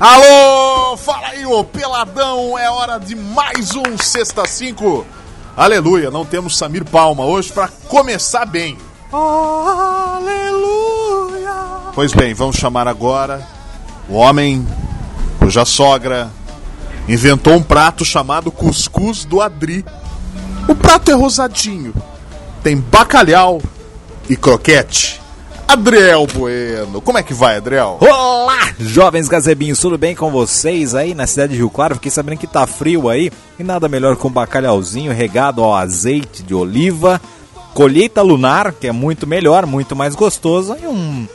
Alô, fala aí, ô peladão, é hora de mais um Sexta 5. Aleluia, não temos Samir Palma hoje para começar bem. Aleluia. Pois bem, vamos chamar agora o homem cuja sogra inventou um prato chamado cuscuz do Adri. O prato é rosadinho, tem bacalhau e croquete. Adriel Bueno, como é que vai, Adriel? Olá, jovens gazebinhos, tudo bem com vocês aí na cidade de Rio Claro? Fiquei sabendo que tá frio aí e nada melhor com um bacalhauzinho regado ao azeite de oliva, colheita lunar, que é muito melhor, muito mais gostoso, e um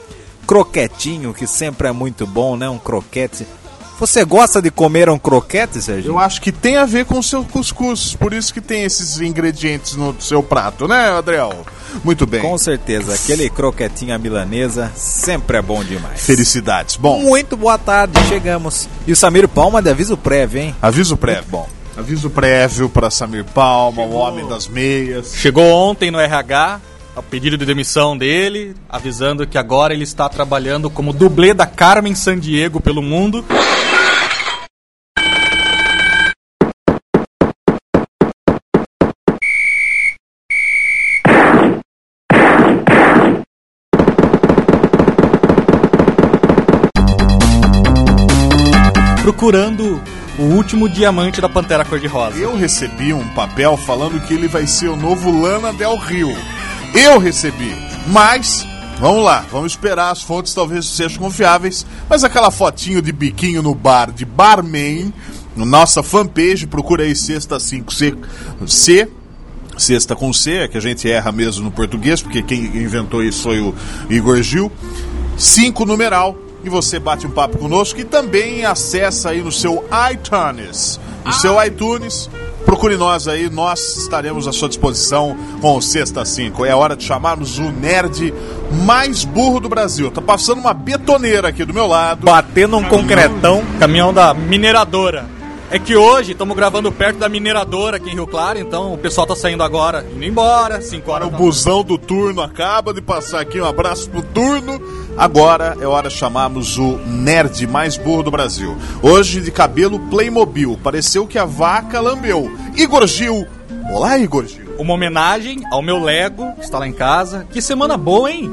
croquetinho que sempre é muito bom, né? Um croquete você gosta de comer um croquete, Sérgio? Eu acho que tem a ver com o seu cuscuz, por isso que tem esses ingredientes no seu prato, né, Adriel? Muito bem. Com certeza, aquele croquetinho à milanesa sempre é bom demais. Felicidades. Bom. Muito boa tarde, chegamos. E o Samir Palma de aviso prévio, hein? Aviso prévio. Muito bom. Aviso prévio para Samir Palma, Chegou. o homem das meias. Chegou ontem no RH, o pedido de demissão dele, avisando que agora ele está trabalhando como dublê da Carmen Sandiego pelo mundo. Procurando o último diamante da Pantera Cor-de-Rosa. Eu recebi um papel falando que ele vai ser o novo Lana Del Rio. Eu recebi, mas Vamos lá, vamos esperar, as fontes talvez sejam confiáveis, mas aquela fotinho de biquinho no bar de barman, no nossa fanpage, procura aí Sexta 5C, C, Sexta com C, é que a gente erra mesmo no português, porque quem inventou isso foi o Igor Gil, 5 numeral, e você bate um papo conosco e também acessa aí no seu iTunes. No seu iTunes, procure nós aí, nós estaremos à sua disposição com o Sexta 5. É hora de chamarmos o nerd mais burro do Brasil. Tá passando uma betoneira aqui do meu lado. Batendo um concretão. Caminhão da mineradora. É que hoje estamos gravando perto da mineradora aqui em Rio Claro, então o pessoal tá saindo agora, indo embora, 5 horas. O busão do turno acaba de passar aqui, um abraço pro turno. Agora é hora de chamarmos o nerd mais burro do Brasil. Hoje de cabelo Playmobil, pareceu que a vaca lambeu. Igor Gil. Olá, Igor Gil. Uma homenagem ao meu Lego, que está lá em casa. Que semana boa, hein?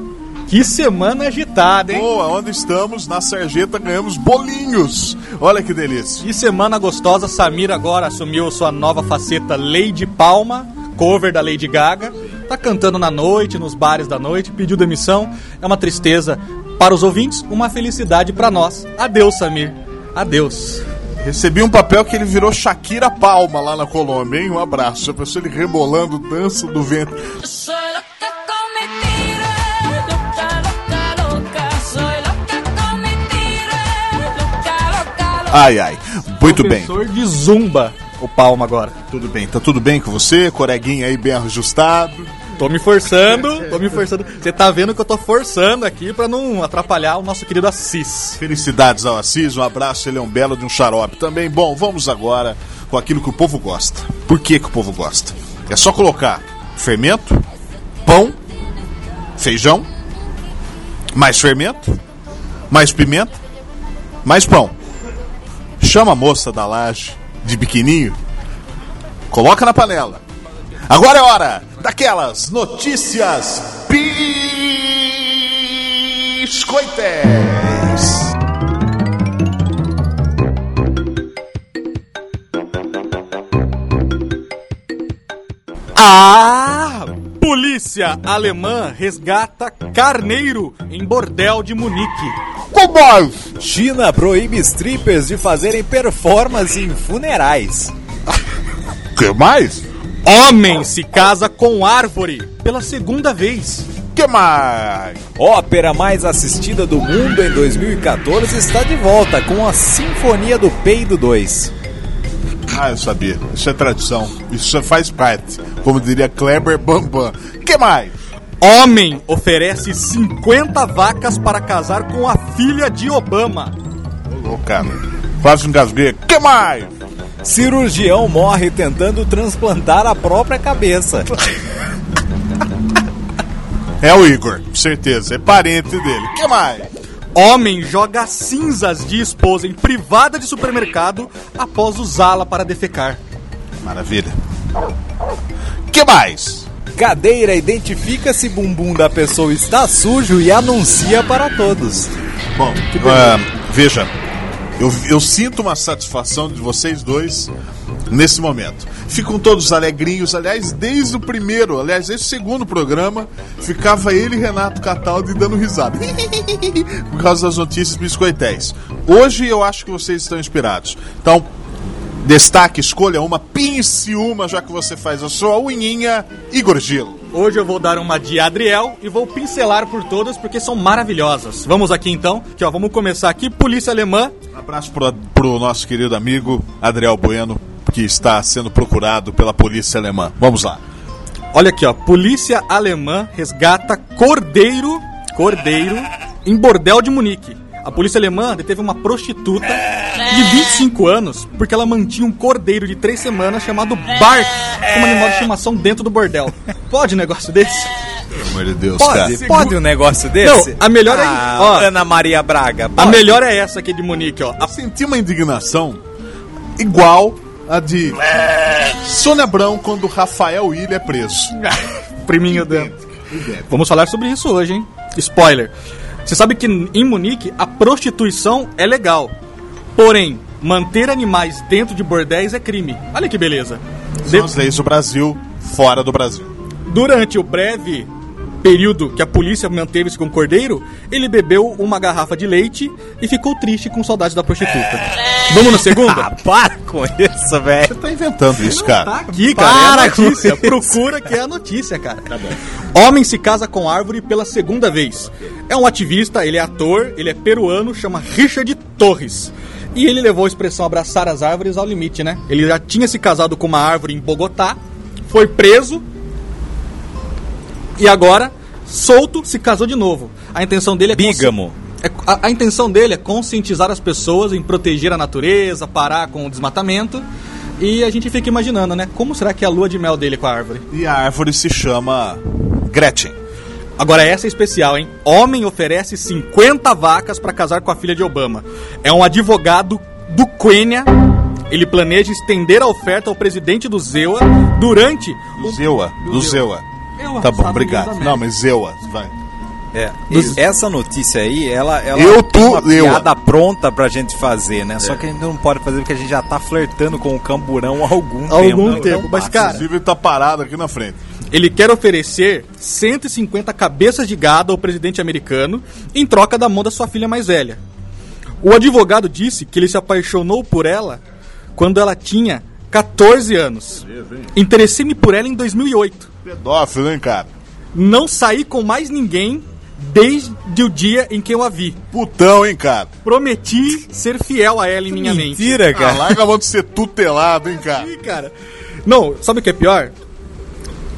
Que semana agitada, hein? Boa, onde estamos? Na sarjeta ganhamos bolinhos. Olha que delícia. Que semana gostosa. Samir agora assumiu sua nova faceta Lady Palma, cover da Lady Gaga. Tá cantando na noite, nos bares da noite, pediu demissão. É uma tristeza para os ouvintes, uma felicidade para nós. Adeus, Samir. Adeus. Recebi um papel que ele virou Shakira Palma lá na Colômbia, hein? Um abraço. Já pensou ele rebolando dança do vento. Ai, ai. Muito bem. Professor de zumba, o Palma agora. Tudo bem. Tá tudo bem com você? Coreguinha aí bem ajustado? Tô me forçando, tô me forçando. Você tá vendo que eu tô forçando aqui para não atrapalhar o nosso querido Assis. Felicidades ao Assis, um abraço, ele é um belo de um xarope também. Bom, vamos agora com aquilo que o povo gosta. Por que, que o povo gosta? É só colocar fermento, pão, feijão, mais fermento, mais pimenta, mais pão chama a moça da laje de biquininho, coloca na panela. Agora é hora daquelas notícias biscoites. A polícia alemã resgata carneiro em bordel de Munique. Mais. China proíbe strippers de fazerem performance em funerais. que mais? Homem se casa com árvore pela segunda vez. Que mais? Ópera mais assistida do mundo em 2014 está de volta com a Sinfonia do Peido 2. Ah, eu sabia. Isso é tradição. Isso faz parte. Como diria Kleber Bambam. Que mais? Homem oferece 50 vacas para casar com a filha de Obama. Ô, cara, quase engasguei. que mais? Cirurgião morre tentando transplantar a própria cabeça. É o Igor, certeza. É parente dele. que mais? Homem joga cinzas de esposa em privada de supermercado após usá-la para defecar. Maravilha. que mais? Cadeira identifica se bumbum da pessoa está sujo e anuncia para todos. Bom, ah, veja, eu, eu sinto uma satisfação de vocês dois nesse momento. Ficam todos alegrinhos, aliás, desde o primeiro, aliás, desde o segundo programa, ficava ele e Renato Cataldi dando risada. Por causa das notícias biscoitéis. Hoje eu acho que vocês estão inspirados. Então, destaque, escolha uma, pince uma, já que você faz a sua unhinha, Igor Gilo. Hoje eu vou dar uma de Adriel e vou pincelar por todas porque são maravilhosas. Vamos aqui então, que ó, vamos começar aqui, Polícia Alemã. Um abraço pro, pro nosso querido amigo Adriel Bueno, que está sendo procurado pela polícia alemã. Vamos lá. Olha aqui, ó, Polícia Alemã resgata cordeiro, cordeiro em bordel de Munique. A polícia alemã deteve uma prostituta de 25 anos porque ela mantinha um cordeiro de 3 semanas chamado Bart como animal de estimação dentro do bordel. Pode um negócio desse? Pelo amor de Deus, Pode, cara. pode um negócio desse? Não, a melhor é- Ah, ó. Ana Maria Braga. A pode? melhor é essa aqui de Munique, ó. Eu senti uma indignação igual a de Sônia Abrão quando Rafael Willian é preso. Priminho dentro. Vamos falar sobre isso hoje, hein? Spoiler. Você sabe que em Munique a prostituição é legal. Porém, manter animais dentro de bordéis é crime. Olha que beleza. De- São as leis do Brasil, fora do Brasil. Durante o breve período que a polícia manteve-se com o cordeiro, ele bebeu uma garrafa de leite e ficou triste com saudade da prostituta. Vamos na Ah, segunda? para com isso, velho. Você tá inventando isso, cara. Tá aqui, cara. Para é a com notícia. isso. Procura que é a notícia, cara. Homem se casa com árvore pela segunda vez. É um ativista, ele é ator, ele é peruano, chama Richard Torres. E ele levou a expressão abraçar as árvores ao limite, né? Ele já tinha se casado com uma árvore em Bogotá, foi preso e agora, solto, se casou de novo. A intenção dele é Bígamo. é- a, a intenção dele é conscientizar as pessoas em proteger a natureza, parar com o desmatamento. E a gente fica imaginando, né? Como será que é a lua de mel dele com a árvore? E a árvore se chama Gretchen. Agora essa é especial, hein? Homem oferece 50 vacas para casar com a filha de Obama. É um advogado do Quênia. Ele planeja estender a oferta ao presidente do Zewa durante Do o Zewa. Do Zewa. Zewa, Tá bom, obrigado. Não, mas Zewa, vai. É, essa notícia aí, ela, ela Eu, tem tu, uma eu. piada pronta pra gente fazer, né? Só que a gente não pode fazer porque a gente já tá flertando com o camburão há algum Há tempo. algum tempo, mas, cara- Inclusive, ele tá parado aqui na frente. Ele quer oferecer 150 cabeças de gado ao presidente americano em troca da mão da sua filha mais velha. O advogado disse que ele se apaixonou por ela quando ela tinha 14 anos. Interessei-me por ela em 2008. Pedófilo, hein, cara? Não saí com mais ninguém desde o dia em que eu a vi. Putão, hein, cara? Prometi ser fiel a ela em minha mente. Mentira, Ah, cara. larga a mão de ser tutelado, hein, cara? Ih, cara. Não, sabe o que é pior?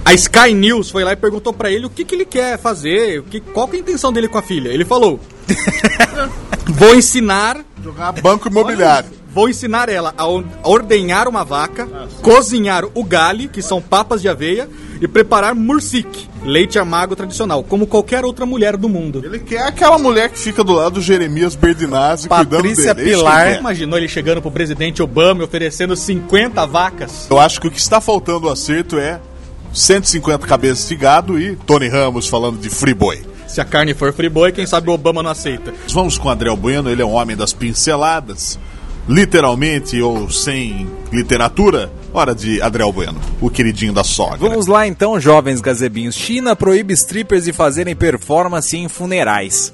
A Sky News foi lá e perguntou pra ele o que, que ele quer fazer, o que, qual que é a intenção dele com a filha. Ele falou: Vou ensinar, Jogar banco imobiliário. Vou ensinar ela a or- a ordenhar uma vaca, cozinhar o gali, que são papas de aveia, e preparar mursik, leite amargo tradicional, como qualquer outra mulher do mundo. Ele quer aquela mulher que fica do lado do Jeremias Berdinazzi cuidando Patrícia dele. É isso que Pilar. ele. Imaginou ele chegando pro presidente Obama e oferecendo 50 vacas? Eu acho que o que está faltando o acerto é 150 cabeças de gado e Tony Ramos falando de free boy. Se a carne for friboi, quem sabe o Obama não aceita. Vamos com o André Bueno, ele é um homem das pinceladas, literalmente ou sem literatura. Hora de André Bueno, o queridinho da sogra. Vamos lá então, jovens gazebinhos. China proíbe strippers de fazerem performance em funerais.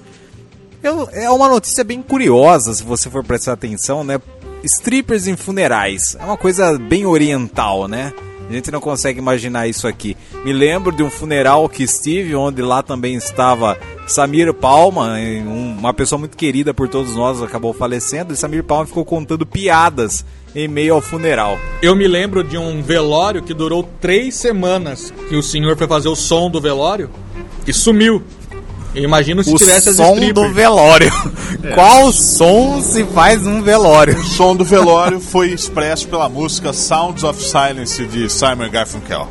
Eu- é uma notícia bem curiosa, se você for prestar atenção, né? Strippers em funerais. É uma coisa bem oriental, né? A gente não consegue imaginar isso aqui. Me lembro de um funeral que estive, onde lá também estava Samir Palma, um- uma pessoa muito querida por todos nós, acabou falecendo, e Samir Palma ficou contando piadas em meio ao funeral. Eu me lembro de um velório que durou três semanas que o senhor foi fazer o som do velório e sumiu. Eu imagino se o tivesse as som do velório. Qual som se faz num velório? O som do velório foi expresso pela música Sounds of Silence de Simon Garfunkel.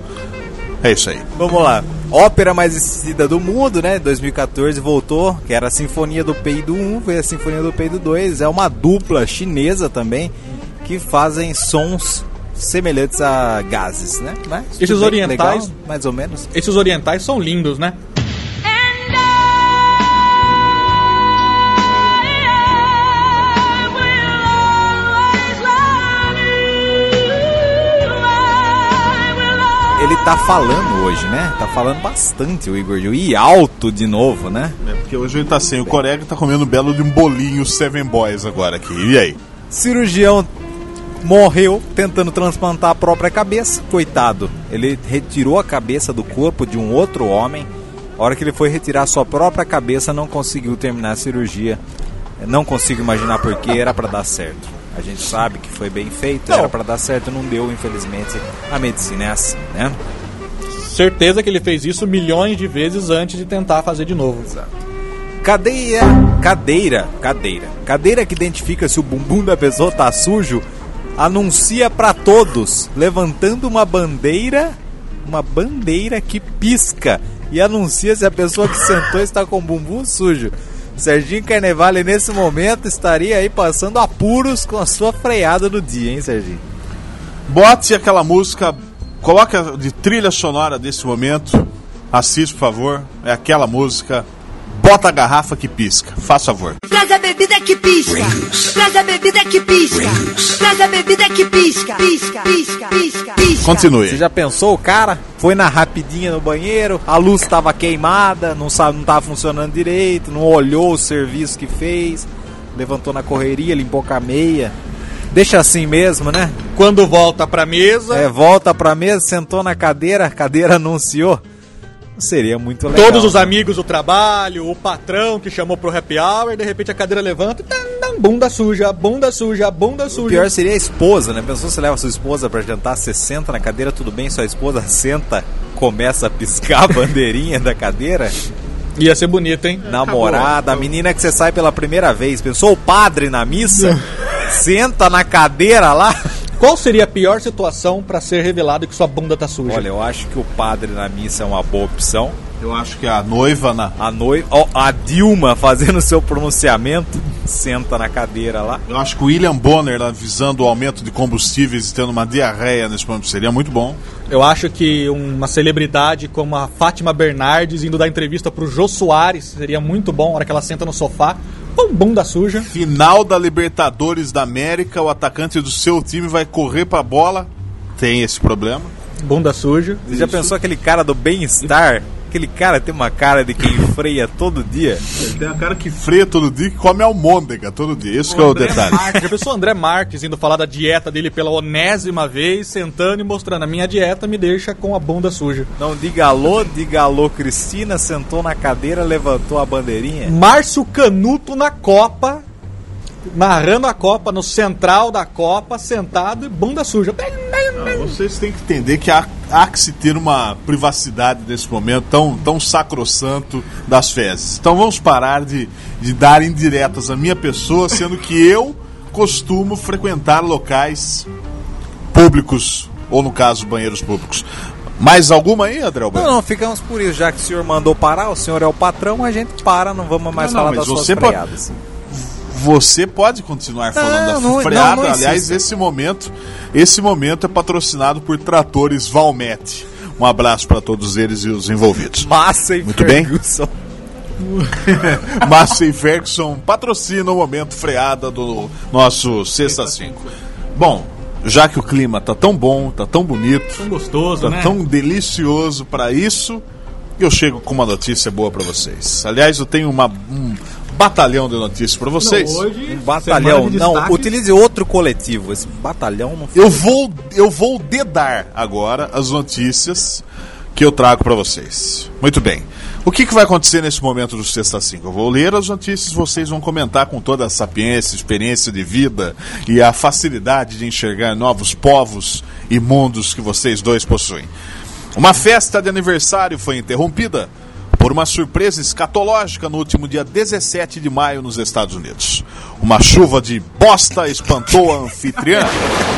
É isso aí. Vamos lá. Ópera mais assistida do mundo, né? 2014 voltou, que era a Sinfonia do Peido 1, veio a Sinfonia do Peido 2. É uma dupla chinesa também que fazem sons semelhantes a gases, né? Mas, Esses orientais- legal, mais ou menos. Esses orientais são lindos, né? Ele tá falando hoje, né? Tá falando bastante o Igor Gil. E alto de novo, né? É porque hoje ele tá sem o Corega tá comendo belo de um bolinho Seven Boys agora aqui. E aí? Cirurgião morreu tentando transplantar a própria cabeça. Coitado. Ele retirou a cabeça do corpo de um outro homem. A hora que ele foi retirar sua própria cabeça, não conseguiu terminar a cirurgia. Não consigo imaginar por que era pra dar certo. A gente sabe que foi bem feito, Não. era pra dar certo, não deu, infelizmente. A medicina é assim, né? Certeza que ele fez isso milhões de vezes antes de tentar fazer de novo. Cadeira, cadeira, cadeira. Cadeira que identifica se o bumbum da pessoa tá sujo, anuncia pra todos, levantando uma bandeira, uma bandeira que pisca e anuncia se a pessoa que sentou está com o bumbum sujo. Serginho Carnevale nesse momento estaria aí passando apuros com a sua freada do dia, hein, Serginho? Bote aquela música, coloca de trilha sonora desse momento. Assiste, por favor. É aquela música. Bota a garrafa que pisca. Faz favor. Traz a bebida que pisca. Traz a bebida que pisca. Traz a bebida que pisca. Pisca, pisca, pisca, pisca. Continue. Você já pensou, o cara foi na rapidinha no banheiro, a luz estava queimada, não sabe, não estava funcionando direito, não olhou o serviço que fez, levantou na correria, limpou com a meia. Deixa assim mesmo, né? Quando volta pra mesa, É, volta pra mesa, sentou na cadeira, a cadeira anunciou. Seria muito legal. todos os amigos do trabalho, o patrão que chamou pro happy hour, de repente a cadeira levanta e bunda suja, bunda suja, bunda O suja. pior seria a esposa, né? Pensou se leva sua esposa pra jantar, você senta na cadeira, tudo bem, sua esposa senta, começa a piscar a bandeirinha da cadeira. Ia ser bonito, hein? namorada, a menina que você sai pela primeira vez. Pensou o padre na missa? Senta na cadeira lá. Qual seria a pior situação pra ser revelado que sua bunda tá suja? Olha, eu acho que o padre na missa é uma boa opção. Eu acho que a noiva na. A noiva, ó, a Dilma fazendo seu pronunciamento, senta na cadeira lá. Eu acho que o William Bonner avisando o aumento de combustíveis e tendo uma diarreia nesse momento seria muito bom. Eu acho que uma celebridade como a Fátima Bernardes indo dar entrevista pro Jô Soares seria muito bom, na hora que ela senta no sofá, com bunda suja. Final da Libertadores da América, o atacante do seu time vai correr pra bola. Tem esse problema. Bunda suja. Você já pensou aquele cara do bem-estar? Aquele cara tem uma cara de quem freia todo dia. Ele tem a cara que freia todo dia e come almôndega todo dia. Esse que é o detalhe. Marques, já pensou André Marques indo falar da dieta dele pela onésima vez, sentando e mostrando a minha dieta me deixa com a bunda suja. Não diga alô, diga alô, Cristina, sentou na cadeira, levantou a bandeirinha. Márcio Canuto na Copa, narrando a Copa no central da Copa, sentado e bunda suja. Vocês têm que entender que há, há que se ter uma privacidade nesse momento tão, tão sacrossanto das fezes. Então vamos parar de, de dar indiretas à minha pessoa, sendo que eu costumo frequentar locais públicos, ou no caso, banheiros públicos. Mais alguma aí, André Alberto? Não, não, ficamos por isso. Já que o senhor mandou parar, o senhor é o patrão, a gente para, não vamos mais Não, não, falar mas das suas você pode-. Você pode continuar falando da não, freada. não, não Aliás, esse momento, esse momento é patrocinado por Tratores Valmete. Um abraço para todos eles e os envolvidos. Massa e Muito bem. Ferguson. Massa e Ferguson patrocinam o momento freada do nosso Sexta 5. Bom, já que o clima tá tão bom, tá tão bonito, Tão gostoso, tá né? tão delicioso para isso, eu chego com uma notícia boa para vocês. Aliás, eu tenho uma, um batalhão de notícias para vocês. hoje, Um batalhão. de Não, utilize outro coletivo. Esse batalhão não Eu vou, eu vou dedar agora as notícias que eu trago para vocês. Muito bem. O que, que vai acontecer nesse momento do Sexta 5? Eu vou ler as notícias, vocês vão comentar com toda a sapiência, experiência de vida e a facilidade de enxergar novos povos e mundos que vocês dois possuem. Uma festa de aniversário foi interrompida por uma surpresa escatológica no último dia 17 de maio nos Estados Unidos. Uma chuva de bosta espantou a anfitriã,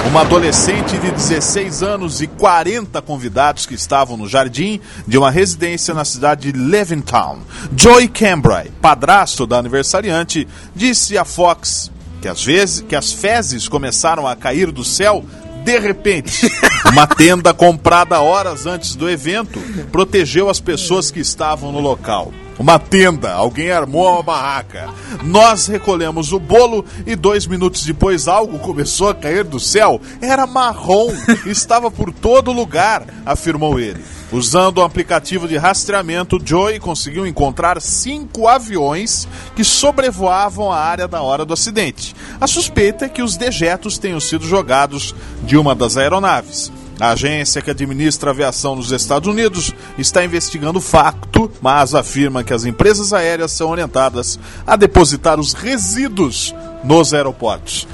uma adolescente de 16 anos e 40 convidados que estavam no jardim de uma residência na cidade de Levittown. Joey Cambrai, padrasto da aniversariante, disse à Fox que às vezes que as fezes começaram a cair do céu de repente. Uma tenda comprada horas antes do evento protegeu as pessoas que estavam no local. Uma tenda, alguém armou uma barraca. Nós recolhemos o bolo e dois minutos depois algo começou a cair do céu. Era marrom, estava por todo lugar, afirmou ele. Usando o aplicativo de rastreamento, Joey conseguiu encontrar cinco aviões que sobrevoavam a área da hora do acidente. A suspeita é que os dejetos tenham sido jogados de uma das aeronaves. A agência que administra a aviação nos Estados Unidos está investigando o facto, mas afirma que as empresas aéreas são orientadas a depositar os resíduos nos aeroportos.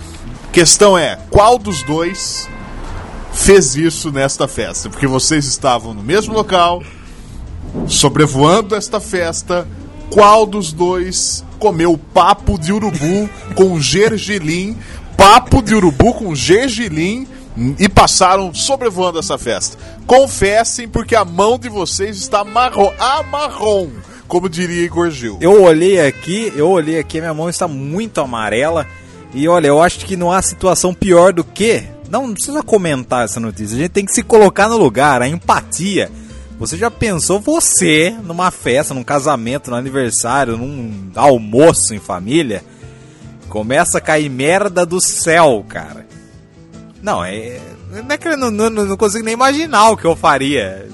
Questão é, qual dos dois fez isso nesta festa? Porque vocês estavam no mesmo local, sobrevoando esta festa. Qual dos dois comeu papo de urubu com gergelim? Papo de urubu com gergelim e passaram sobrevoando essa festa. Confessem, porque a mão de vocês está marrom, amarrom, como diria Igor Gil. Eu olhei aqui, eu olhei aqui, minha mão está muito amarela. E olha, eu acho que não há situação pior do que. Não, não precisa comentar essa notícia. A gente tem que se colocar no lugar, a empatia. Você já pensou você numa festa, num casamento, num aniversário, num almoço em família? Começa a cair merda do céu, cara. Não, é. Não é que eu não, não, não consigo nem imaginar o que eu faria.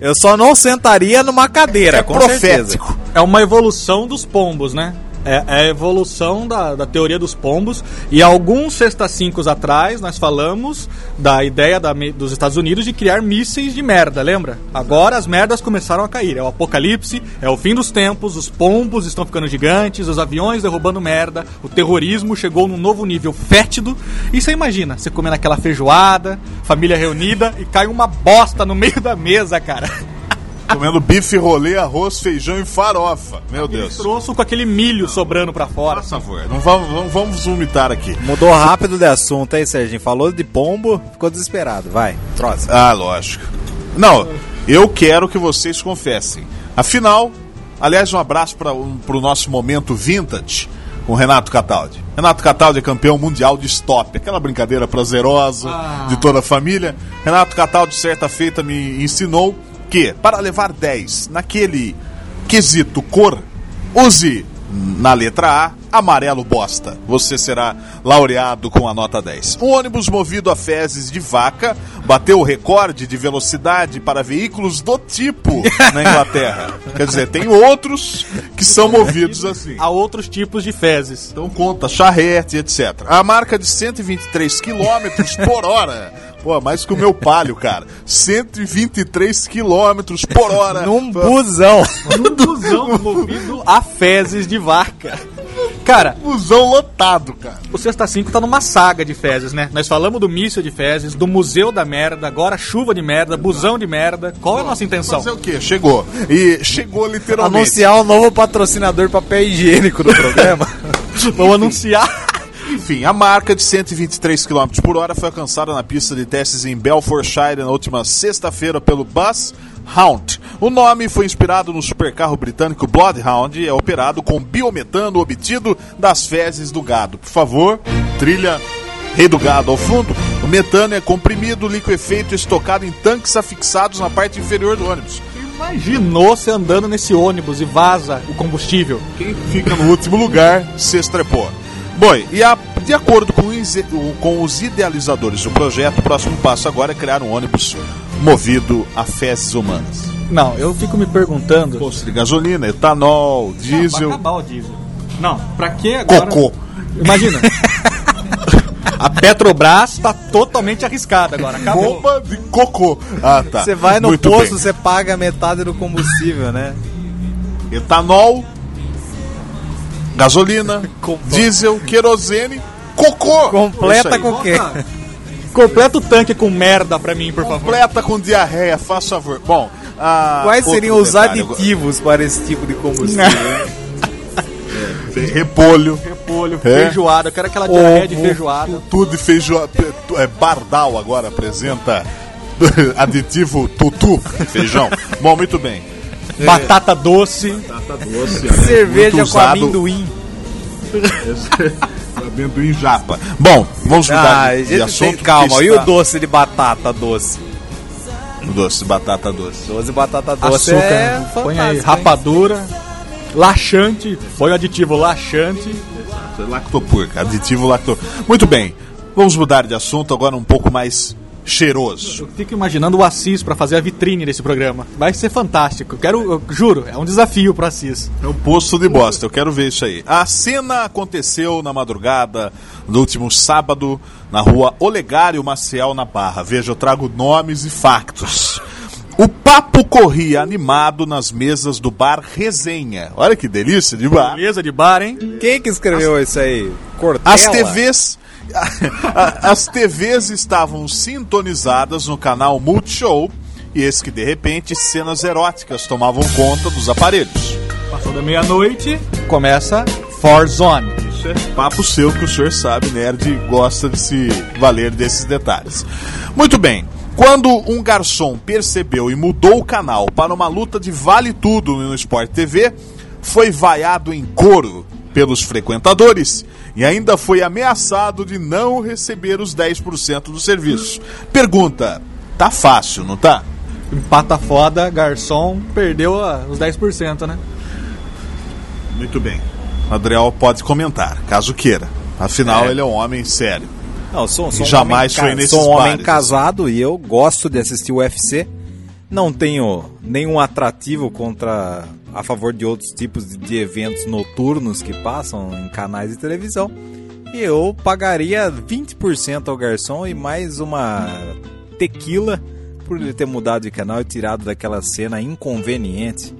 Eu só não sentaria numa cadeira, É com profético. certeza. É uma evolução dos pombos, né? É, é a evolução da, da teoria dos pombos. E alguns sexta-cincos atrás, nós falamos da ideia da dos Estados Unidos de criar mísseis de merda, lembra? Agora as merdas começaram a cair. É o apocalipse, é o fim dos tempos, os pombos estão ficando gigantes, os aviões derrubando merda, o terrorismo chegou num novo nível fétido. E você imagina, você comendo aquela feijoada, família reunida, e cai uma bosta no meio da mesa, cara. Comendo bife, rolê, arroz, feijão e farofa. Meu Deus. Troço com aquele milho sobrando pra fora. Por favor, não vamos, vamos, vamos vomitar aqui. Mudou rápido de assunto aí, Serginho. Falou de pombo, ficou desesperado. Vai, próximo. Ah, lógico. Não, eu quero que vocês confessem. Afinal, aliás, um abraço para o nosso momento vintage com o Renato Cataldi. Renato Cataldi é campeão mundial de stop, aquela brincadeira prazerosa de toda a família. Renato Cataldi, certa feita, me ensinou que para levar 10 naquele quesito cor, use na letra A, amarelo bosta. Você será laureado com a nota 10. Um ônibus movido a fezes de vaca bateu o recorde de velocidade para veículos do tipo na Inglaterra. Quer dizer, tem outros que são movidos assim. Há outros tipos de fezes. Então conta, charrete, etc. A marca de 123 km por hora. Pô, mais que o meu palio, cara. 123 km por hora. Num busão. Um busão movido a fezes de vaca. Cara, busão lotado, cara. o Sexta 5 tá numa saga de fezes, né? Nós falamos do míssil de fezes, do museu da merda, agora chuva de merda, busão de merda. Qual é a nossa intenção? Fazer o quê? Chegou. E chegou literalmente. Anunciar o novo patrocinador de papel higiênico do programa. Vamos anunciar. Enfim, a marca de 123 km por hora foi alcançada na pista de testes em Belfordshire na última sexta-feira pelo Bus Hound. O nome foi inspirado no supercarro britânico Bloodhound e é operado com biometano obtido das fezes do gado. Por favor, trilha Rei do Gado ao fundo. O metano é comprimido, liquefeito estocado em tanques afixados na parte inferior do ônibus. Imaginou você andando nesse ônibus e vaza o combustível. Quem fica no último lugar se estrepou. Bom, e a- de acordo com os, o- com os idealizadores do projeto, o próximo passo agora é criar um ônibus movido a fezes humanas. Não, eu fico me perguntando. Posto de gasolina, etanol, diesel, acabar o diesel. Não, pra que agora? cocô. Imagina. A Petrobras tá totalmente arriscada agora. Acabou. Bomba de cocô. Ah, tá. Você vai no Muito posto, bem. você paga metade do combustível, né? Etanol, gasolina, diesel, querosene, cocô. Completa com o quê? Completa o tanque com merda pra mim, por favor. Completa com diarreia, faz favor. Bom, Ah, Quais seriam os detalhe, aditivos para esse tipo de combustível? Repolho. Repolho, É? feijoada. Eu quero aquela diarreia de Ovo. feijoada. Tudo de feijoada. É, Bardal agora apresenta aditivo tutu, feijão. Bom, muito bem. Batata doce. Cerveja Muito com usado. amendoim. Amendoim japa. Bom, vamos mudar Ah, de, de assunto. tem calma. porque E o está- doce de batata doce? Doce, batata doce. Doce batata doce Açúcar. é põe aí fantástico, hein? rapadura. Laxante. Põe o aditivo laxante. Lactopurca, aditivo lacto. Muito bem, vamos mudar de assunto agora um pouco mais cheiroso. Eu fico imaginando o Assis pra fazer a vitrine desse programa. Vai ser fantástico. Eu Quero, eu juro, é um desafio pro Assis. É um poço de bosta, eu quero ver isso aí. A cena aconteceu na madrugada do último sábado na rua Olegário Maciel, na Barra. Veja, eu trago nomes e factos. O papo corria animado nas mesas do bar Resenha. Olha que delícia de bar. Beleza de bar, hein? Quem que escreveu isso aí? Cortella? As TVs. As TVs estavam sintonizadas no canal Multishow e esse que de repente cenas eróticas tomavam conta dos aparelhos. Passou da meia-noite, começa Forzone. Isso é papo seu que o senhor sabe, nerd gosta de se valer desses detalhes. Muito bem. Quando um garçom percebeu e mudou o canal para uma luta de vale tudo no Sport TV, foi vaiado em coro pelos frequentadores e ainda foi ameaçado de não receber os 10% do serviço. Pergunta: tá fácil, não tá? Empata foda, garçom, perdeu os 10%, né? Muito bem. Adriel pode comentar, caso queira. Afinal, É. ele é um homem sério. Não, sou, sou E jamais um homem foi nesses Sou um homem bares, casado e eu gosto de assistir o UFC. Não tenho nenhum atrativo contra a favor de outros tipos de, eventos noturnos que passam em canais de televisão. E eu pagaria 20% ao garçom e mais uma tequila por ele ter mudado de canal e tirado daquela cena inconveniente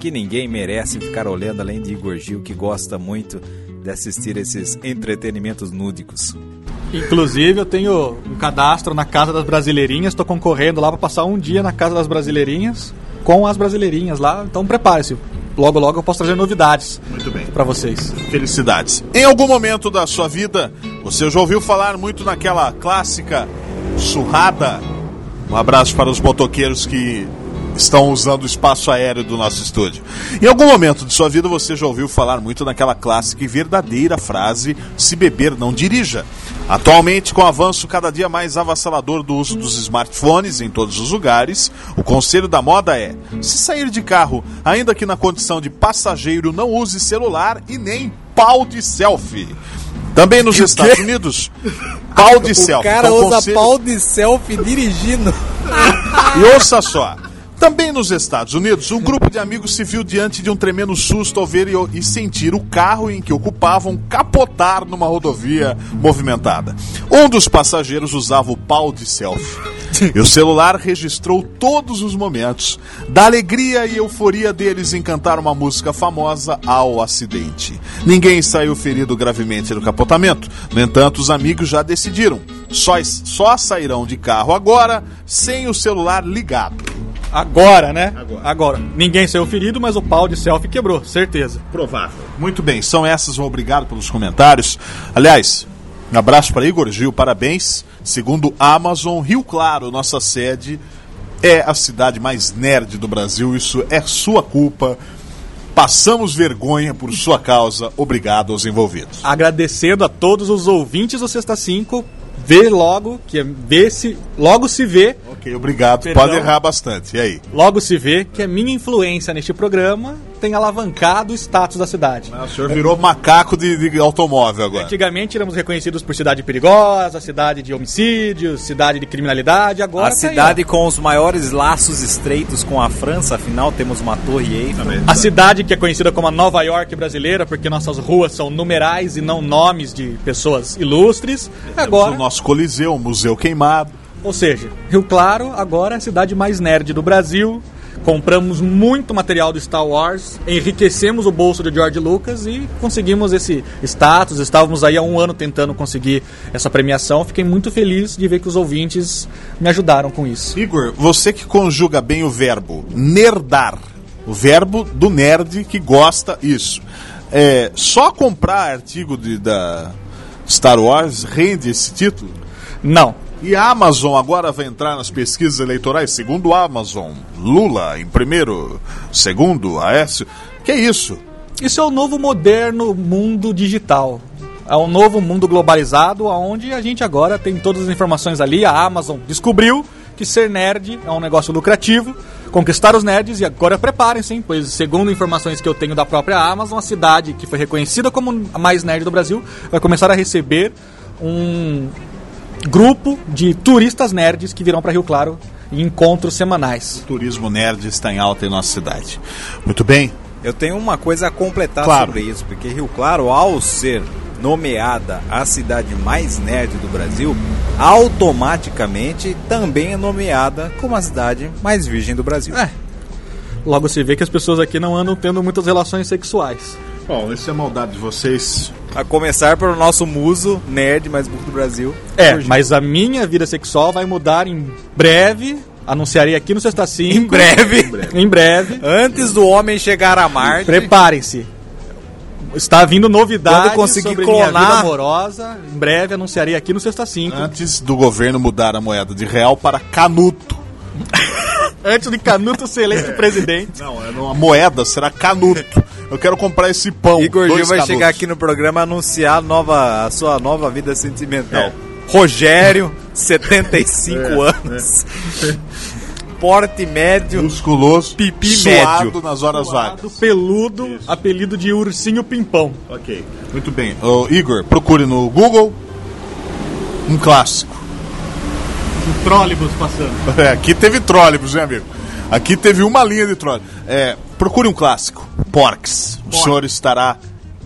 que ninguém merece ficar olhando além de Igor Gil, que gosta muito de assistir esses entretenimentos núdicos. Inclusive, eu tenho um cadastro na Casa das Brasileirinhas, tô concorrendo lá pra passar um dia na Casa das Brasileirinhas com as Brasileirinhas lá, então prepare-se. Logo, logo eu posso trazer novidades Muito bem. pra vocês. Felicidades. Em algum momento da sua vida, você já ouviu falar muito naquela clássica surrada? Um abraço para os motoqueiros que estão usando o espaço aéreo do nosso estúdio. Em algum momento de sua vida, você já ouviu falar muito naquela clássica e verdadeira frase: se beber, não dirija. Atualmente, com o avanço cada dia mais avassalador do uso dos smartphones em todos os lugares, o conselho da moda é: se sair de carro, ainda que na condição de passageiro, não use celular e nem pau de selfie. Também nos Estados Unidos, pau de O selfie. cara Então, usa conselho- pau de selfie dirigindo. e ouça só. Também nos Estados Unidos, um grupo de amigos se viu diante de um tremendo susto ao ver e, sentir o carro em que ocupavam capotar numa rodovia movimentada. Um dos passageiros usava o pau de selfie. E o celular registrou todos os momentos da alegria e euforia deles em cantar uma música famosa ao acidente. Ninguém saiu ferido gravemente no capotamento. No entanto, os amigos já decidiram. Só, só sairão de carro agora sem o celular ligado. Agora, né? Agora. Ninguém saiu ferido, mas o pau de selfie quebrou, certeza. Provável. Muito bem, são essas. Obrigado pelos comentários. Aliás, um abraço para Igor Gil, parabéns. Segundo Amazon, Rio Claro, nossa sede, é a cidade mais nerd do Brasil. Isso é sua culpa. Passamos vergonha por sua causa. Obrigado aos envolvidos. Agradecendo a todos os ouvintes do Sexta 5. Vê logo, que é vê se. Logo se vê, Ok, obrigado. Perdão. Pode errar bastante. E aí? logo se vê que a minha influência neste programa tem alavancado o status da cidade. O senhor virou macaco de, de automóvel agora. Antigamente éramos reconhecidos por cidade perigosa, cidade de homicídios, cidade de criminalidade. Agora A tá aí, cidade ó. com os maiores laços estreitos com a França, afinal temos uma torre Eiffel. A cidade que é conhecida como a Nova York brasileira, porque nossas ruas são numerais e não nomes de pessoas ilustres. Agora, O nosso Coliseu, o Museu Queimado. ou seja, Rio Claro agora é a cidade mais nerd do Brasil, Compramos muito material do Star Wars, enriquecemos o bolso de George Lucas e conseguimos esse status. Estávamos aí há um ano tentando conseguir essa premiação. Fiquei muito feliz de ver que os ouvintes me ajudaram com isso. Igor, você que conjuga bem o verbo nerdar, o verbo do nerd que gosta isso. É, só comprar artigo de, da Star Wars rende esse título? Não, E a Amazon agora vai entrar nas pesquisas eleitorais, segundo a Amazon. Lula em primeiro, segundo Aécio. Que é isso? Isso é o novo moderno mundo digital. É um novo mundo globalizado, onde a gente agora tem todas as informações ali. A Amazon descobriu que ser nerd é um negócio lucrativo, conquistar os nerds, e agora preparem-se, pois segundo informações que eu tenho da própria Amazon, a cidade que foi reconhecida como a mais nerd do Brasil vai começar a receber um grupo de turistas nerds que virão para Rio Claro em encontros semanais. O turismo nerd está em alta em nossa cidade. Muito bem. Eu tenho uma coisa a completar Claro. sobre isso, porque Rio Claro, ao ser nomeada a cidade mais nerd do Brasil, automaticamente também é nomeada como a cidade mais virgem do Brasil. É. Logo se vê que as pessoas aqui não andam tendo muitas relações sexuais. Bom, isso é maldade de vocês. A começar pelo nosso muso nerd mais burro do Brasil. É, mas a minha vida sexual vai mudar em breve. Anunciarei aqui no Sexta 5. Em breve. Em breve. Antes do homem chegar a Marte. Preparem-se. Está vindo novidade Quando conseguir sobre minha clonar- vida amorosa. Em breve anunciarei aqui no Sexta 5. Antes do governo mudar a moeda de real para canuto. Antes de Canuto ser eleito presidente. Não, é uma moeda, será canuto. Eu quero comprar esse pão. Igor Gil vai canutos. chegar aqui no programa anunciar a, nova, a sua nova vida sentimental. É. Rogério, 75 anos. Porte médio. Musculoso, Pipi suado médio. nas horas Do vagas. peludo, apelido de ursinho pimpão. Ok. Muito bem. Ô, Igor, procure no Google um clássico. Um trólebus passando. É, aqui teve trólebus, né, amigo? Aqui teve uma linha de trólebus. É, procure um clássico. Porks. O senhor estará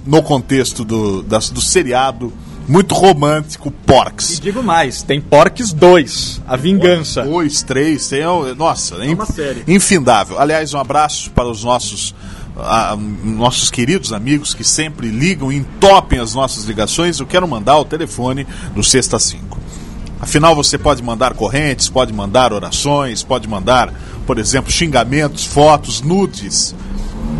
no contexto do, das- do seriado muito romântico E Porks. digo mais, tem Porques 2, a vingança. Dois, três, tem, é, nossa, é uma série. infindável. Aliás, um abraço para os nossos ah, nossos queridos amigos que sempre ligam e entopem as nossas ligações. Eu quero mandar o telefone do Sexta 5. Afinal, você pode mandar correntes, pode mandar orações, pode mandar, por exemplo, xingamentos, fotos, nudes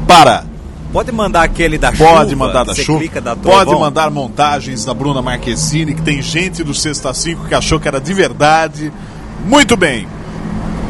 para Pode mandar aquele da chuva. Pode mandar da chuva. dá Pode mandar montagens da Bruna Marquezine, que tem gente do Sexta 5 que achou que era de verdade. Muito bem.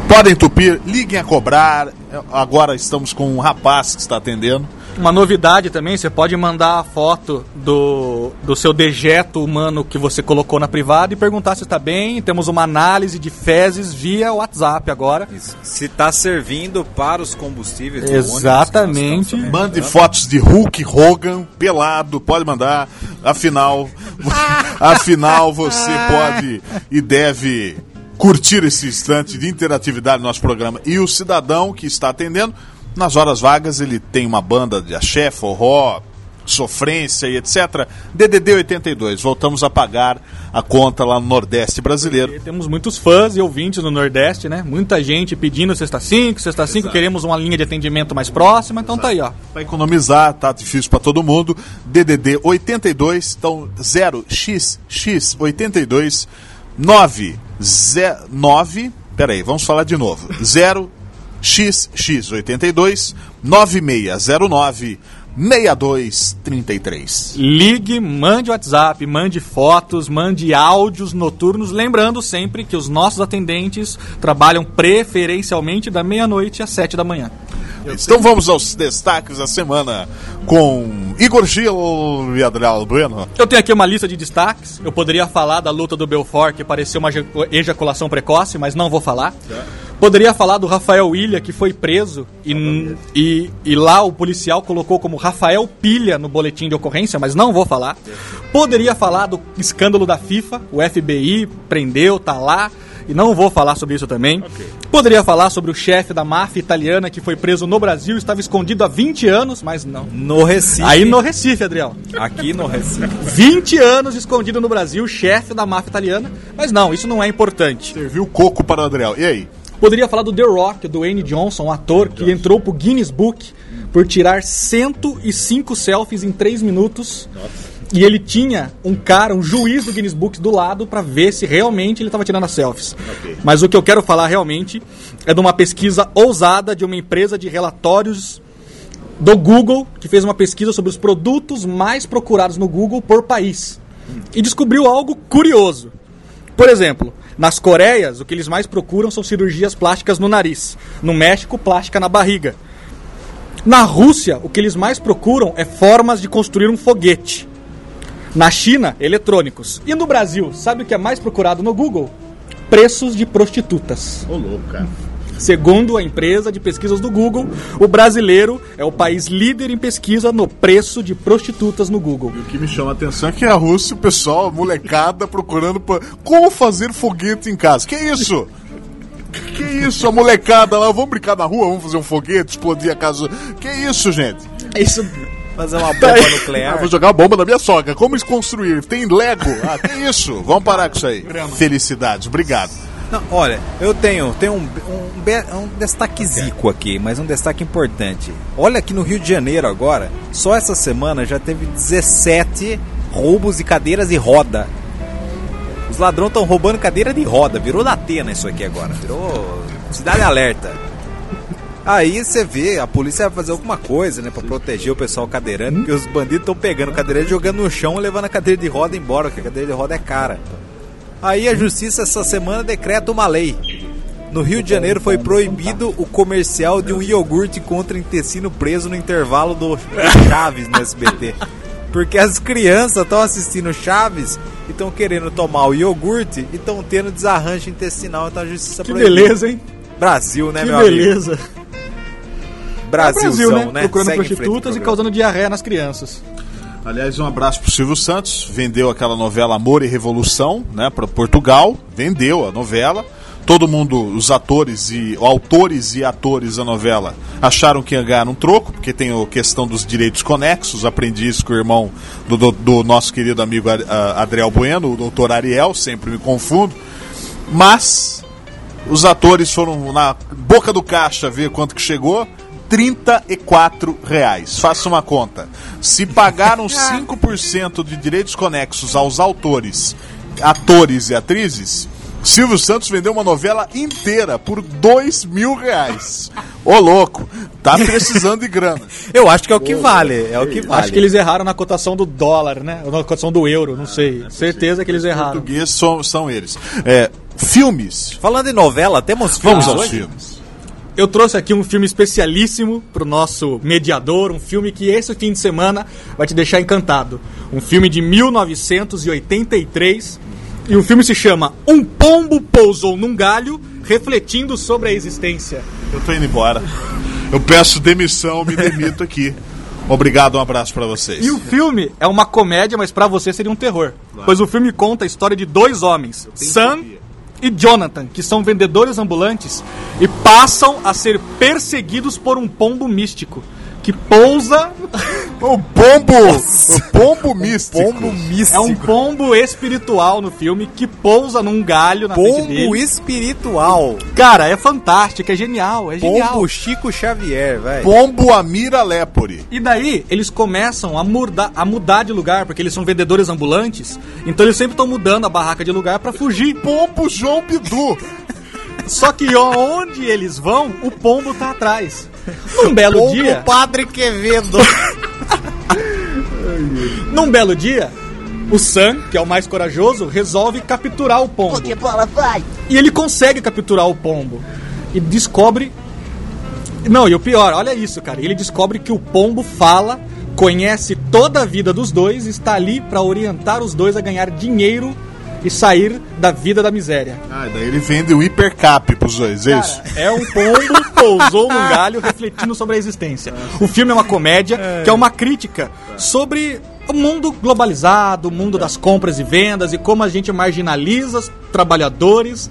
Podem entupir, liguem a cobrar. Agora estamos com um rapaz que está atendendo. Uma novidade também, você pode mandar a foto do, do seu dejeto humano que você colocou na privada e perguntar se está bem. Temos uma análise de fezes via WhatsApp agora. Isso. Se está servindo para os combustíveis. Exatamente. ônibus Mande fotos de Hulk Hogan pelado, pode mandar. Afinal, afinal você pode e deve curtir esse instante de interatividade no nosso programa. E o cidadão que está atendendo, nas horas vagas ele tem uma banda de axé, forró, sofrência e etc. DDD 82. Voltamos a pagar a conta lá no Nordeste brasileiro. Temos muitos fãs e ouvintes no Nordeste, né? Muita gente pedindo Sexta 5, Sexta 5, queremos uma linha de atendimento mais próxima, então tá aí, ó. Para economizar, tá difícil para todo mundo. DDD 82, então 0XX 82 909. Peraí, vamos falar de novo. 0XX 82 9609 6233. Ligue, mande WhatsApp, mande fotos, mande áudios noturnos, lembrando sempre que os nossos atendentes trabalham preferencialmente da meia-noite às sete da manhã. Então vamos aos destaques da semana com Igor Gil e Adriano Bueno. Eu tenho aqui uma lista de destaques. Eu poderia falar da luta do Belfort, que pareceu uma eja- ejaculação precoce, mas não vou falar. Poderia falar do Rafael William, que foi preso, e, e, e lá o policial colocou como Rafael Pilha no boletim de ocorrência, mas não vou falar. Poderia falar do escândalo da FIFA, o FBI prendeu, tá lá, e não vou falar sobre isso também. Poderia falar sobre o chefe da máfia italiana que foi preso no Brasil, estava escondido há 20 anos, mas não. No Recife. Aí no Recife, Adriel. Aqui no Recife. 20 anos escondido no Brasil, chefe da máfia italiana. Mas não, isso não é importante. Serviu coco para o Adriel. E aí? Poderia falar do The Rock, do Wayne Johnson, um ator que entrou pro Guinness Book por tirar 105 selfies em 3 minutos. E ele tinha um cara, um juiz do Guinness Book do lado pra ver se realmente ele estava tirando as selfies. Mas o que eu quero falar realmente é de uma pesquisa ousada de uma empresa de relatórios do Google, que fez uma pesquisa sobre os produtos mais procurados no Google por país. E descobriu algo curioso. Por exemplo, nas Coreias, o que eles mais procuram são cirurgias plásticas no nariz. No México, plástica na barriga. Na Rússia, o que eles mais procuram é formas de construir um foguete. Na China, eletrônicos. E no Brasil, sabe o que é mais procurado no Google? Preços de prostitutas. Ô, louco, cara. Segundo a empresa de pesquisas do Google, o brasileiro é o país líder em pesquisa no preço de prostitutas no Google. O que me chama a atenção é que a Rússia, o pessoal, a molecada, procurando pra... como fazer foguete em casa. Que isso? Que isso, a molecada lá, vamos brincar na rua, vamos fazer um foguete, explodir a casa. Que isso, gente? Isso Fazer uma bomba Ah, nuclear. vou jogar uma bomba na minha sogra. Como construir? Tem Lego? Ah, que isso? Vamos parar com isso aí. Felicidades, obrigado. Não, olha, eu tenho, tenho um, um, um destaque zico aqui, mas um destaque importante. Olha aqui no Rio de Janeiro agora, só essa semana já teve 17 roubos de cadeiras de roda. Os ladrões estão roubando cadeira de roda, virou da Atena isso aqui agora, virou cidade alerta. Aí você vê, a polícia vai fazer alguma coisa, né, pra proteger o pessoal cadeirante, porque os bandidos estão pegando o cadeirante, jogando no chão e levando a cadeira de roda embora, porque a cadeira de roda é cara. Aí a justiça essa semana decreta uma lei. No Rio de Janeiro foi proibido o comercial de um iogurte contra intestino preso no intervalo do Chaves no SBT. Porque as crianças estão assistindo Chaves e estão querendo tomar o iogurte e estão tendo desarranjo intestinal, então a justiça que proibiu. beleza, hein? Brasil, né, Que meu amigo? beleza. Brasilzão, Brasil, né? né? Procurando Segue prostitutas e causando diarreia nas crianças. Aliás, um abraço pro Silvio Santos. Vendeu aquela novela Amor e Revolução, né, para Portugal. Vendeu a novela. Todo mundo, os atores e autores e atores da novela acharam que ia ganhar um troco, porque tem a questão dos direitos conexos. Aprendi isso com o irmão do, do- do nosso querido amigo ah, Adriel Bueno, o doutor Ariel, sempre me confundo. Mas os atores foram na boca do caixa ver quanto que chegou. 34 reais. Faça uma conta. Se pagaram 5% de direitos conexos aos autores, atores e atrizes, Silvio Santos vendeu uma novela inteira por 2 mil reais. Ô louco, tá precisando de grana. Eu acho que é o que vale, é o que vale. Acho que eles erraram na cotação do dólar, né? Ou na cotação do euro, não sei. Certeza que eles erraram. Português são, são eles. É, filmes. Falando em novela, temos filmes Vamos aos hoje? filmes. Eu trouxe aqui um filme especialíssimo pro nosso mediador, um filme que esse fim de semana vai te deixar encantado. Um filme de 1983 e o filme se chama Um Pombo Pousou num Galho, refletindo sobre a existência. Eu tô indo embora. Eu peço demissão, me demito aqui. Obrigado, um abraço pra vocês. E o filme é uma comédia, mas pra você seria um terror. Pois o filme conta a história de dois homens, Sam e Jonathan, que são vendedores ambulantes e passam a ser perseguidos por um pombo místico que pousa. O pombo! O pombo místico. Pombo místico. É um pombo espiritual no filme que pousa num galho na frente pombo dele. espiritual. Cara, é fantástico, é genial, é genial. Pombo Chico Xavier, velho. Pombo Amira Lepore. E daí eles começam a mudar, a mudar de lugar, porque eles são vendedores ambulantes, então eles sempre estão mudando a barraca de lugar pra fugir. Pombo João Bidu. Só que onde eles vão, o pombo tá atrás. Num belo Pombo dia, Padre Quevedo. num belo dia, o Sam, que é o mais corajoso, resolve capturar o pombo. bola, vai! E ele consegue capturar o pombo. E descobre. Não, e o pior, olha isso, cara. Ele descobre que o pombo fala, conhece toda a vida dos dois, e está ali pra orientar os dois a ganhar dinheiro e sair da vida da miséria. Ah, daí ele vende o hipercap pros dois, é isso? É um pombo pousou num galho refletindo sobre a existência. O filme é uma comédia que é uma crítica sobre o mundo globalizado, o mundo das compras e vendas e como a gente marginaliza os trabalhadores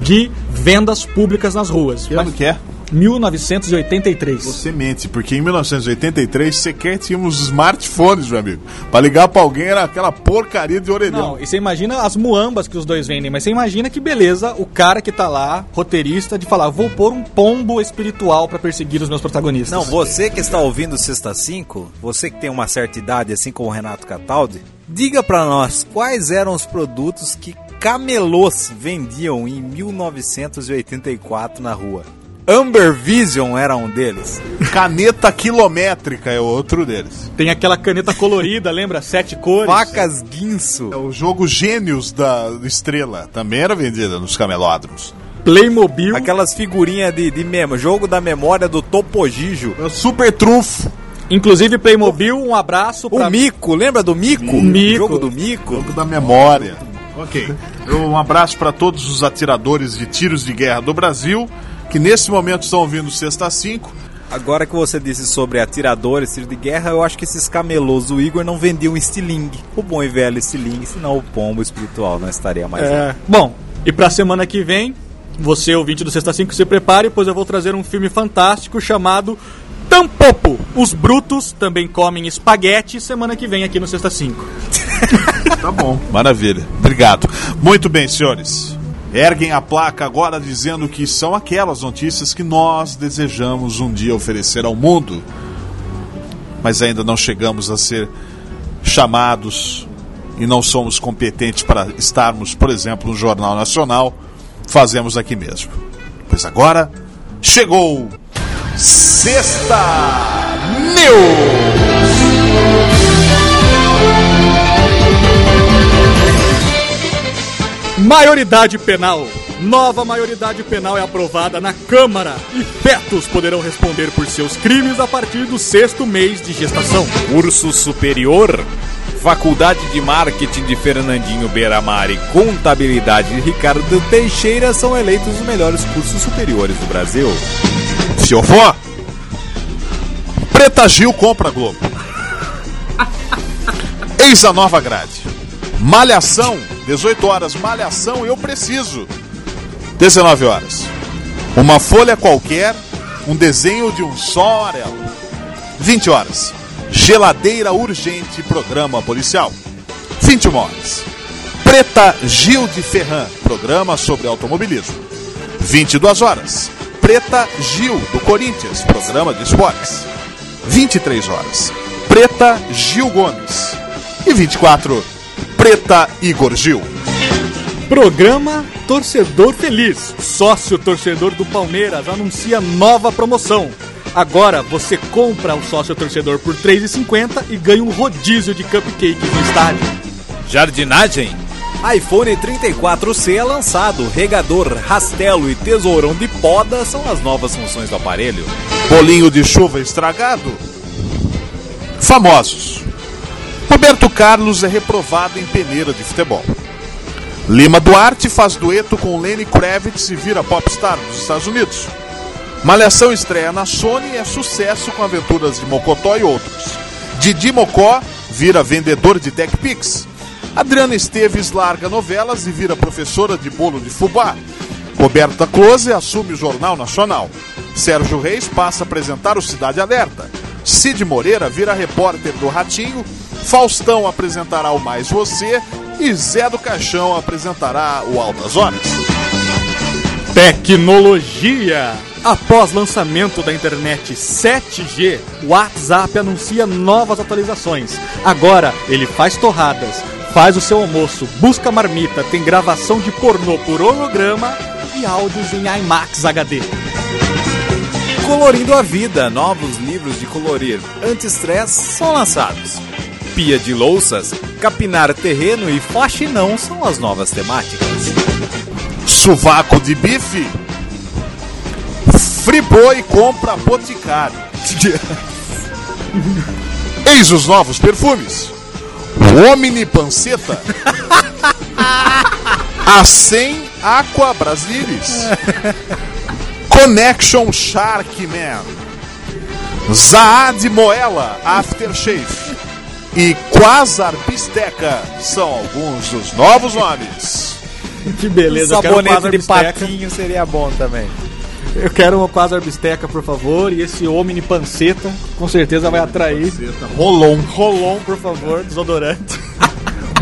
de vendas públicas nas ruas. Que ano que é? 1983. Você mente, porque em 1983 sequer tínhamos smartphones, meu amigo. Pra ligar pra alguém era aquela porcaria de orelhão. Não, e você imagina as muambas que os dois vendem, mas você imagina que beleza o cara que tá lá, roteirista, de falar, vou pôr um pombo espiritual pra perseguir os meus protagonistas. Não, você que está ouvindo Sexta 5, você que tem uma certa idade, assim como o Renato Cataldi, diga pra nós quais eram os produtos que camelôs vendiam em 1984 na rua. Amber Vision era um deles. Caneta quilométrica é outro deles. Tem aquela caneta colorida, lembra? Sete cores. Facas Guinso. É o jogo Gênios da Estrela. Também era vendida nos camelódromos. Playmobil. Aquelas figurinhas de, de memo, jogo da memória do Topogijo. É Super Trunfo. Inclusive Playmobil, um abraço O Mico, lembra do Mico? Mico. Jogo do Mico. Jogo da memória. Ok. Um abraço para todos os atiradores de tiros de guerra do Brasil, que nesse momento estão ouvindo Sexta 5. Agora que você disse sobre atiradores, tiro de guerra, eu acho que esses camelôs do Igor não vendiam estilingue. O bom e velho estilingue, senão o pombo espiritual não estaria mais lá. É. Bom, e pra semana que vem, você, ouvinte do Sexta 5, se prepare, pois eu vou trazer um filme fantástico chamado Tampopo. Os brutos também comem espaguete semana que vem aqui no Sexta 5. Tá bom. Maravilha. Obrigado. Muito bem, senhores. Erguem a placa agora dizendo que são aquelas notícias que nós desejamos um dia oferecer ao mundo, mas ainda não chegamos a ser chamados e não somos competentes para estarmos, por exemplo, no Jornal Nacional. Fazemos aqui mesmo. Pois agora chegou Sexta News! Maioridade penal. Nova maioridade penal é aprovada na Câmara e fetos poderão responder por seus crimes a partir do sexto mês de gestação. Curso superior. Faculdade de Marketing de Fernandinho Beiramar e Contabilidade de Ricardo Teixeira são eleitos os melhores cursos superiores do Brasil. Se eu for, Preta Gil compra a Globo. Eis a nova grade. Malhação, 18 horas. Malhação, eu preciso. 19 horas. Uma folha qualquer, um desenho de um sol amarelo. 20 horas. Geladeira urgente, programa policial. 21 horas. Preta Gil de Ferran, programa sobre automobilismo. 22 horas. Preta Gil, do Corinthians, programa de esportes. 23 horas. Preta Gil Gomes. E 24, Preta Igor Gil. Programa Torcedor Feliz. Sócio torcedor do Palmeiras anuncia nova promoção. Agora você compra o sócio torcedor por R$ 3,50 e ganha um rodízio de cupcakes no estádio. Jardinagem. iPhone 34C é lançado. Regador, rastelo e tesourão de poda são as novas funções do aparelho. Bolinho de chuva estragado. Famosos. Roberto Carlos é reprovado em peneira de futebol. Lima Duarte faz dueto com Lenny Kravitz e vira popstar dos Estados Unidos. Malhação estreia na Sony e é sucesso com aventuras de Mocotó e outros. Didi Mocó vira vendedor de TechPix. Adriana Esteves larga novelas e vira professora de bolo de fubá. Roberta Close assume o Jornal Nacional. Sérgio Reis passa a apresentar o Cidade Alerta. Cid Moreira vira repórter do Ratinho. Faustão apresentará o Mais Você. E Zé do Caixão apresentará o Altas Horas. Tecnologia! Após lançamento da internet 7G, o WhatsApp anuncia novas atualizações. Agora ele faz torradas, faz o seu almoço, busca marmita, tem gravação de pornô por holograma e áudios em IMAX HD. Colorindo a vida, novos livros de colorir anti-estresse são lançados. Pia de louças, capinar terreno e faxinão são as novas temáticas. Sovaco de bife. Friboi compra Boticário. Eis os novos perfumes. Omni Panceta. A 100 Aqua Brasilis. Connection Sharkman. Zaad Moela Aftershave. E Quasar Bisteca são alguns dos novos nomes. Que beleza, quero Sabonete de bisteca. patinho seria bom também. Eu quero uma quase bisteca, por favor, e esse Omni Panceta, com certeza vai atrair. Rolon. Rolon, por favor, desodorante.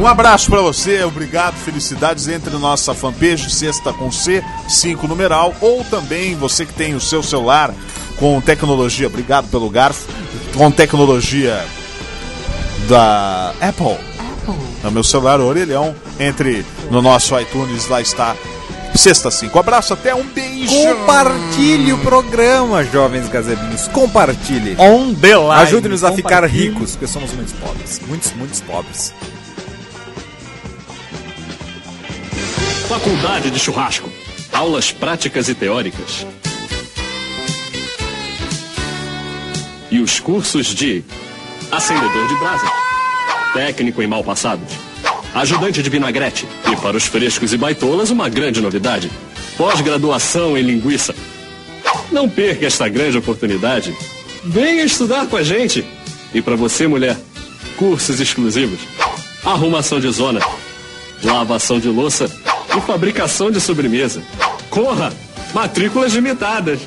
Um abraço pra você, obrigado, felicidades. Entre nossa fanpage Sexta com C, 5 numeral, ou também você que tem o seu celular com tecnologia, obrigado pelo garfo, com tecnologia da Apple. É o meu celular orelhão. Entre no nosso iTunes, lá está Sexta 5. Abraço, até um beijo. Compartilhe o programa, jovens gazebinhos. Compartilhe. On the line. Ajude-nos a ficar ricos, porque somos muitos pobres. Muitos, muitos pobres. Faculdade de Churrasco. Aulas práticas e teóricas. E os cursos de acendedor de brasa, técnico em mal passados, ajudante de vinagrete e para os frescos e baitolas uma grande novidade: pós-graduação em linguiça. Não perca esta grande oportunidade. Venha estudar com a gente. E para você, mulher, cursos exclusivos: arrumação de zona, lavação de louça e fabricação de sobremesa. Corra! Matrículas limitadas.